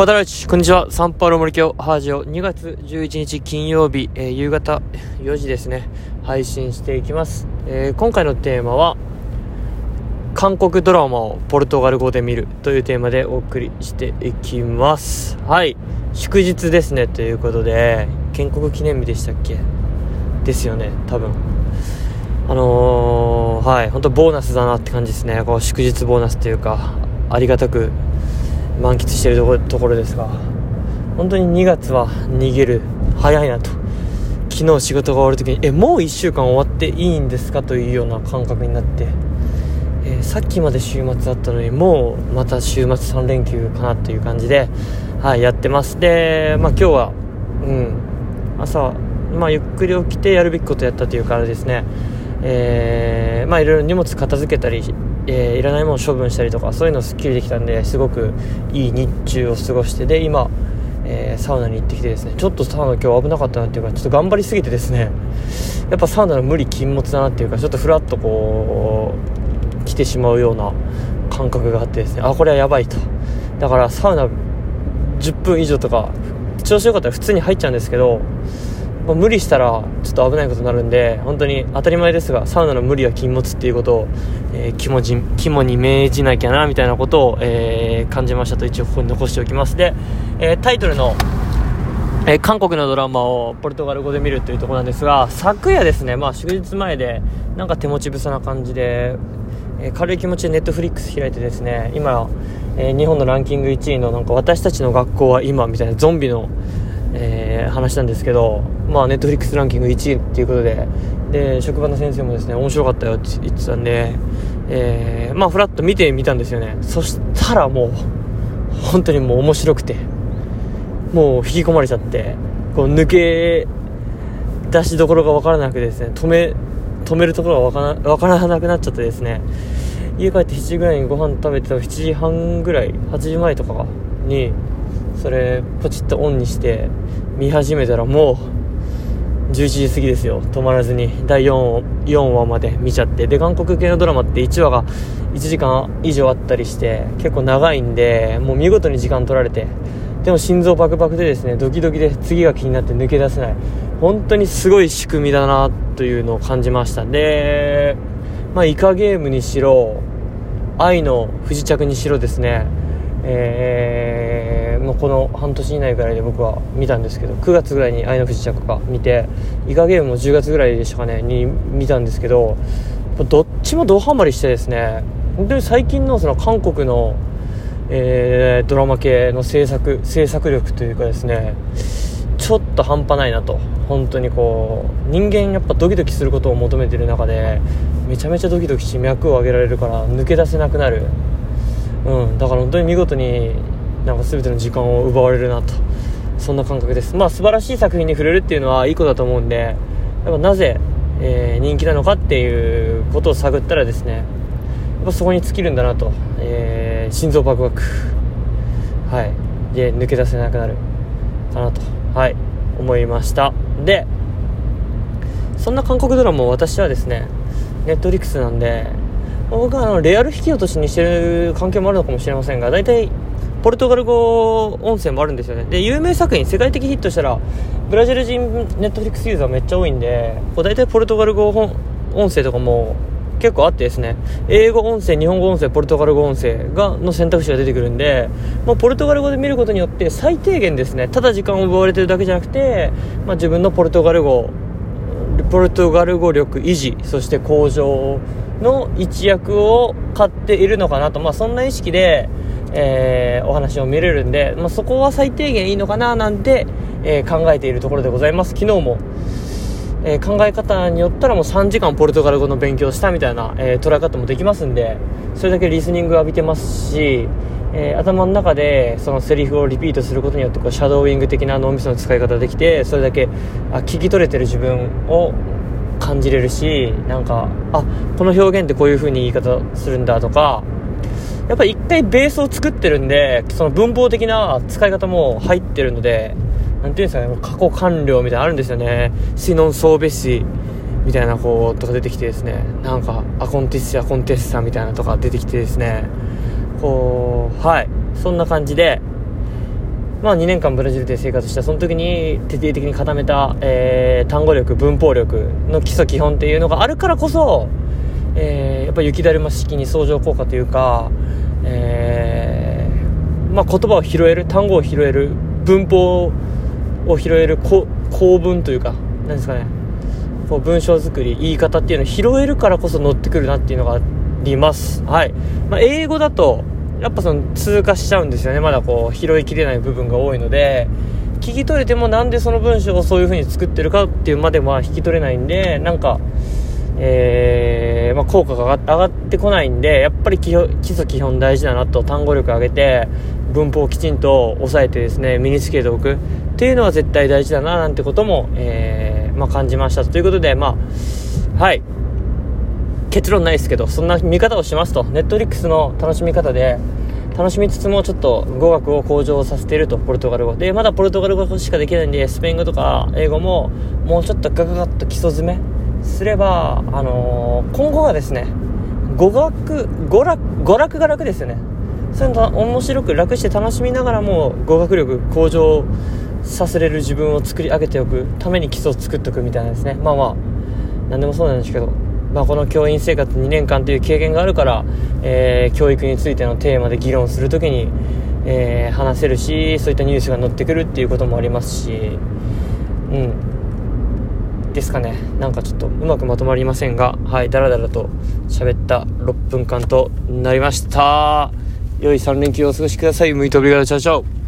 パタラチ、こんにちは。サンパウロ森京ハージオ2月11日金曜日、えー、夕方4時ですね。配信していきます。えー、今回のテーマは、韓国ドラマをポルトガル語で見るというテーマでお送りしていきます。はい。祝日ですね。ということで、建国記念日でしたっけ？ですよね。多分。あのー、はい。本当ボーナスだなって感じですね。こう祝日ボーナスというか、ありがたく満喫しているところですが本当に2月は逃げる早いなと。昨日仕事が終わる時にえもう1週間終わっていいんですかというような感覚になって、えー、さっきまで週末だったのにもうまた週末3連休かなという感じで、はい、やってます。で、まあ、今日は、うん、朝、まあ、ゆっくり起きてやるべきことやったというからですね。えー、まあいろいろ荷物片付けたりえー、いらないもの処分したりとかそういうのすっきりできたんですごくいい日中を過ごしてで今、えー、サウナに行ってきてですねちょっとサウナ今日危なかったなっていうかちょっと頑張りすぎてですねやっぱサウナの無理禁物だなっていうかちょっとふらっとこう来てしまうような感覚があってですねあこれはやばいと。だからサウナ10分以上とか調子よかったら普通に入っちゃうんですけどまあ、無理したらちょっと危ないことになるんで本当に当たり前ですがサウナの無理は禁物っていうことを、えー、肝じ肝に銘じなきゃなみたいなことを、えー、感じましたと一応ここに残しておきます。で、えー、タイトルのえー、韓国のドラマをポルトガル語で見るというところなんですが昨夜ですね、まあ、祝日前でなんか手持ち無沙な感じで、え、軽い気持ちでネットフリックス開いてですね今、え、日本のランキング1位のなんか私たちの学校は今みたいなゾンビの、えー、話なんですけど、まあ、ネットフリックスランキング1位っていうことで、で、職場の先生もですね、面白かったよって言ってたんで、えー、まあ、ふらっと見てみたんですよね。そしたらもう、本当にもう面白くて、もう引き込まれちゃって、こう、抜け出しどころがわからなくてですね、止め、止めるところがわからわからなくなっちゃってですね、家帰って7時ぐらいにご飯食べてた7時半ぐらい、8時前とかに、それポチッとオンにして見始めたらもう11時過ぎですよ。止まらずに第 4, 4話まで見ちゃって。で韓国系のドラマって1話が1時間以上あったりして結構長いんでもう見事に時間取られてでも心臓バクバクでですねドキドキで次が気になって抜け出せない。本当にすごい仕組みだなというのを感じました。でまあイカゲームにしろ愛の不時着にしろですね。えー、この半年以内ぐらいで僕は見たんですけど9月ぐらいに「愛の不時着」か見てイカゲームも10月ぐらいでしたかねに見たんですけどどっちもドハマりしてですね本当に最近のその韓国の、えー、ドラマ系の制作制作力というかですねちょっと半端ないなと。本当にこう人間やっぱドキドキすることを求めてる中でめちゃめちゃドキドキし脈を上げられるから抜け出せなくなる。うん、だから本当に見事になんか全ての時間を奪われるなと。そんな感覚です。まあ素晴らしい作品に触れるっていうのはいいことだと思うんでやっぱなぜ、えー、人気なのかっていうことを探ったらですねやっぱそこに尽きるんだなと、えー、心臓バクバクはい。で抜け出せなくなるかなと。はい。思いました。でそんな韓国ドラマを私はですねネットリックスなんで僕はあのレアル引き落としにしてる関係もあるのかもしれませんが大体ポルトガル語音声もあるんですよね。で有名作品世界的ヒットしたらブラジル人ネットフリックスユーザーめっちゃ多いんでこう大体ポルトガル語音声とかも結構あってですね。英語音声日本語音声ポルトガル語音声がの選択肢が出てくるんでもうポルトガル語で見ることによって最低限ですねただ時間を奪われてるだけじゃなくて、まあ、自分のポルトガル語ポルトガル語力維持そして向上の一役を買っているのかなと、まあ、そんな意識で、えー、お話を見れるんで、まあ、そこは最低限いいのかななんて、えー、考えているところでございます。昨日も、えー、考え方によったらもう3時間ポルトガル語の勉強したみたいな、え捉え方もできますんでそれだけリスニング浴びてますしえ、頭の中でそのセリフをリピートすることによってこうシャドーイング的な脳みその使い方できてそれだけあ聞き取れてる自分を感じれるしなんかあこの表現ってこういう風に言い方するんだとかやっぱ一回ベースを作ってるんでその文法的な使い方も入ってるので何ていうんですかね過去完了みたいなのあるんですよね。シノンソーベシみたいなこうとか出てきてですね。なんかアコンティスアコンテッサみたいなとか出てきてですね。こうはい。そんな感じでまあ、2年間ブラジルで生活したその時に徹底的に固めた、えー、単語力文法力の基礎基本っていうのがあるからこそ、えー、やっぱ雪だるま式に相乗効果というか、えー、まあ、言葉を拾える単語を拾える文法を拾える構文というか何ですかね。こう文章作り言い方っていうのを拾えるからこそ乗ってくるなっていうのがあります。はい、まあ、英語だとやっぱその通過しちゃうんですよね。まだこう拾いきれない部分が多いので聞き取れてもなんでその文章をそういう風に作ってるかっていうまでは引き取れないんでなんかえー、まあ、効果が上がってこないんでやっぱり基礎基本大事だなと単語力上げて文法をきちんと押さえてですね身につけておく。っていうのは絶対大事だななんてことも、えー、まあ、感じました。ということでまあはい。結論ないですけどそんな見方をしますと。ネットフリックスの楽しみ方で楽しみつつもちょっと語学を向上させているとポルトガル語。でまだポルトガル語しかできないんでスペイン語とか英語ももうちょっとガガガッと基礎詰めすれば、あのー、今後はですね語学語楽語楽が楽ですよね。そういうの面白く楽して楽しみながらも語学力向上させれる自分を作り上げておくために基礎を作っておくみたいなですね。まあまあ何でもそうなんですけどまあ、この教員生活2年間という経験があるから、えー、教育についてのテーマで議論するときに、えー、話せるしそういったニュースが載ってくるっていうこともありますしですかね。なんかちょっとうまくまとまりませんがはいダラダラと喋った6分間となりました。良い3連休をお過ごしください。ムイトオブリガラチャチャオ。